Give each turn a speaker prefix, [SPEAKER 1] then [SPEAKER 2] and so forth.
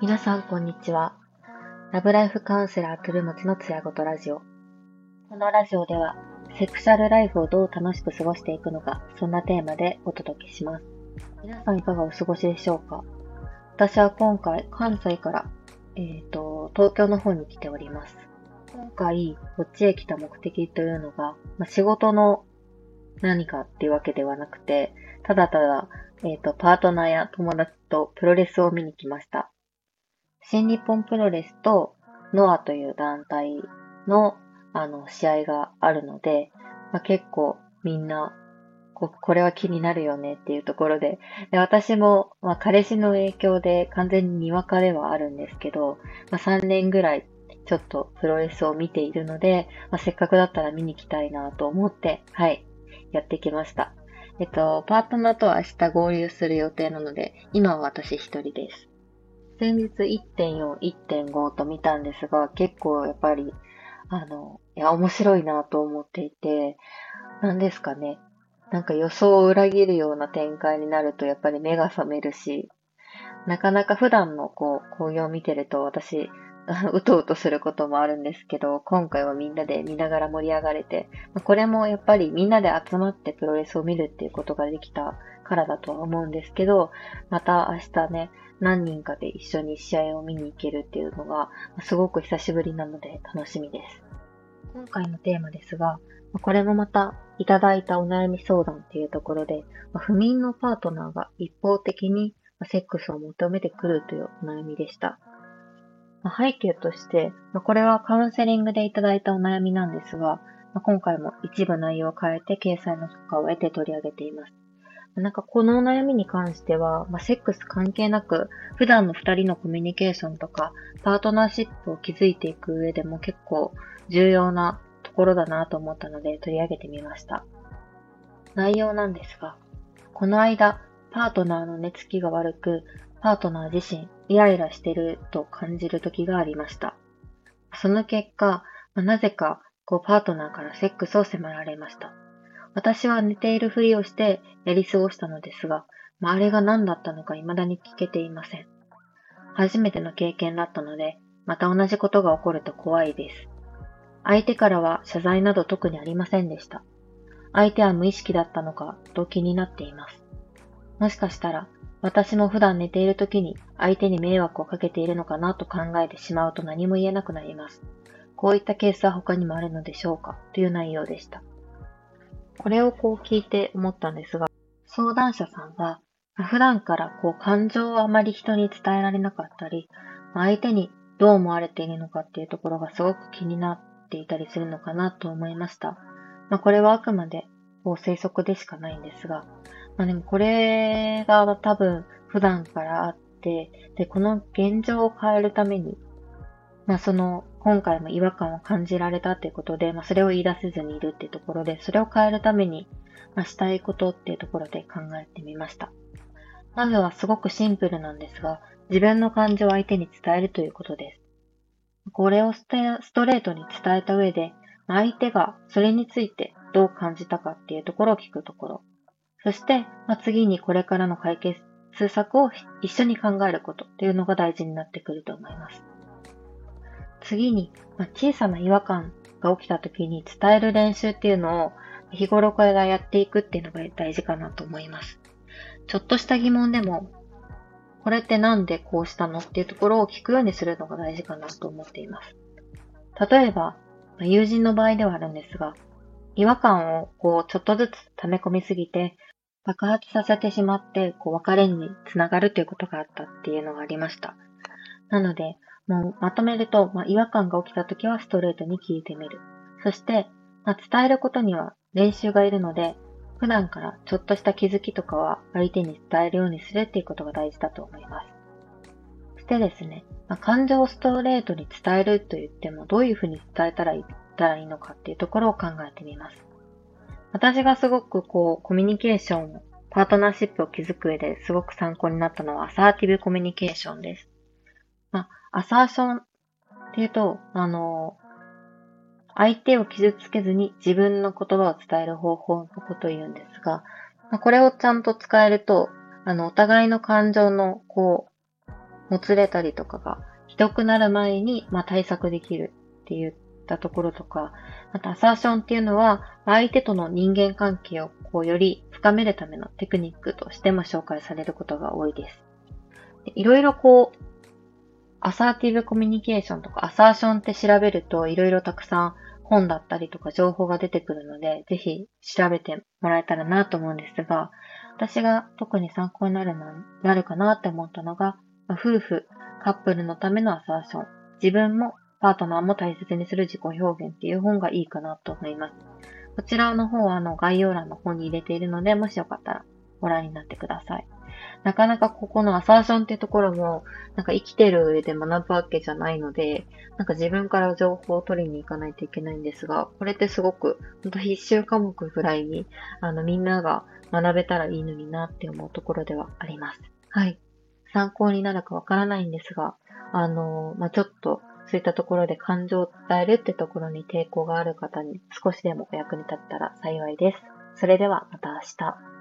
[SPEAKER 1] 皆さん、こんにちは。ラブライフカウンセラー、トゥルモチのつやごとラジオ。このラジオでは、セクシャルライフをどう楽しく過ごしていくのか、そんなテーマでお届けします。皆さんいかがお過ごしでしょうか？私は今回、関西から、えっ、ー、と、東京の方に来ております。今回、こっちへ来た目的というのが、まあ、仕事の何かっていうわけではなくて、ただただ、えっ、ー、と、パートナーや友達とプロレスを見に来ました。新日本プロレスとノアという団体のあの試合があるので、まあ、結構みんなここれは気になるよねっていうところで、で私も、まあ、彼氏の影響で完全ににわかではあるんですけど、まあ、3年ぐらいちょっとプロレスを見ているので、まあ、せっかくだったら見に来たいなと思って、はい、やってきました。えっと、パートナーとは明日合流する予定なので、今は私一人です。先日1.4、1.5と見たんですが、結構やっぱり、あの、いや、面白いなと思っていて、何ですかね。なんか予想を裏切るような展開になるとやっぱり目が覚めるし、なかなか普段のこう、紅葉を見てると私、うとうとすることもあるんですけど、今回はみんなで見ながら盛り上がれて、これもやっぱりみんなで集まってプロレスを見るっていうことができたからだとは思うんですけど、また明日ね、何人かで一緒に試合を見に行けるっていうのが、すごく久しぶりなので楽しみです。今回のテーマですが、これもまたいただいたお悩み相談っていうところで、不眠のパートナーが一方的にセックスを求めてくるというお悩みでした。背景として、これはカウンセリングでいただいたお悩みなんですが、今回も一部内容を変えて掲載の許可を得て取り上げています。なんかこのお悩みに関しては、まあ、セックス関係なく、普段の二人のコミュニケーションとか、パートナーシップを築いていく上でも結構重要なところだなと思ったので取り上げてみました。内容なんですが、この間、パートナーの寝つきが悪く、パートナー自身、イライラしてると感じる時がありました。その結果、まあ、なぜか、こう、パートナーからセックスを迫られました。私は寝ているふりをしてやり過ごしたのですが、まあ、あれが何だったのか未だに聞けていません。初めての経験だったので、また同じことが起こると怖いです。相手からは謝罪など特にありませんでした。相手は無意識だったのかと気になっています。もしかしたら、私も普段寝ている時に相手に迷惑をかけているのかなと考えてしまうと何も言えなくなります。こういったケースは他にもあるのでしょうか？という内容でした。これをこう聞いて思ったんですが、相談者さんは、普段からこう感情をあまり人に伝えられなかったり、相手にどう思われているのかっていうところがすごく気になっていたりするのかなと思いました。まあ、これはあくまでこう推測でしかないんですが、まあ、でもこれが多分普段からあって、で、この現状を変えるために、まあその今回も違和感を感じられたっていうことで、まあ、それを言い出せずにいるっていうところで、それを変えるために、まあ、したいことっていうところで考えてみました。まずはすごくシンプルなんですが、自分の感情を相手に伝えるということです。これをストレートに伝えた上で、相手がそれについてどう感じたかっていうところを聞くところ。そして、まあ、次にこれからの解決策を一緒に考えることっていうのが大事になってくると思います。次に、まあ、小さな違和感が起きた時に伝える練習っていうのを日頃からやっていくっていうのが大事かなと思います。ちょっとした疑問でも、これってなんでこうしたのっていうところを聞くようにするのが大事かなと思っています。例えば、友人の場合ではあるんですが、違和感をこうちょっとずつ溜め込みすぎて、爆発させてしまって、こう別れにつながるということがあったっていうのがありました。なので、もうまとめると、まあ、違和感が起きた時はストレートに聞いてみる。そして、まあ、伝えることには練習がいるので、普段からちょっとした気づきとかは相手に伝えるようにするっていうことが大事だと思います。そしてですね、まあ、感情をストレートに伝えると言ってもどういうふうに伝えたらいいのかっていうところを考えてみます。私がすごくこう、コミュニケーション、パートナーシップを築く上ですごく参考になったのはアサーティブコミュニケーションです。まあ、アサーションっていうと、あの、相手を傷つけずに自分の言葉を伝える方法のことを言うんですが、まあ、これをちゃんと使えると、あの、お互いの感情の、こう、もつれたりとかがひどくなる前に、まあ、対策できるって言ったところとか、またアサーションっていうのは、相手との人間関係をこうより深めるためのテクニックとしても紹介されることが多いです。いろいろこう、アサーティブコミュニケーションとかアサーションって調べるといろいろたくさん本だったりとか情報が出てくるので、ぜひ調べてもらえたらなと思うんですが、私が特に参考になるななるかなって思ったのが、夫婦、カップルのためのアサーション、自分もパートナーも大切にする自己表現っていう本がいいかなと思います。こちらの方はあの概要欄の方に入れているので、もしよかったらご覧になってください。なかなかここのアサーションっていうところも、なんか生きてる上で学ぶわけじゃないので、なんか自分から情報を取りに行かないといけないんですが、これってすごく、ほんと必修科目ぐらいに、あの、みんなが学べたらいいのになって思うところではあります。はい。参考になるかわからないんですが、あの、まあ、ちょっと、そういったところで感情を伝えるってところに抵抗がある方に少しでもお役に立ったら幸いです。それではまた明日。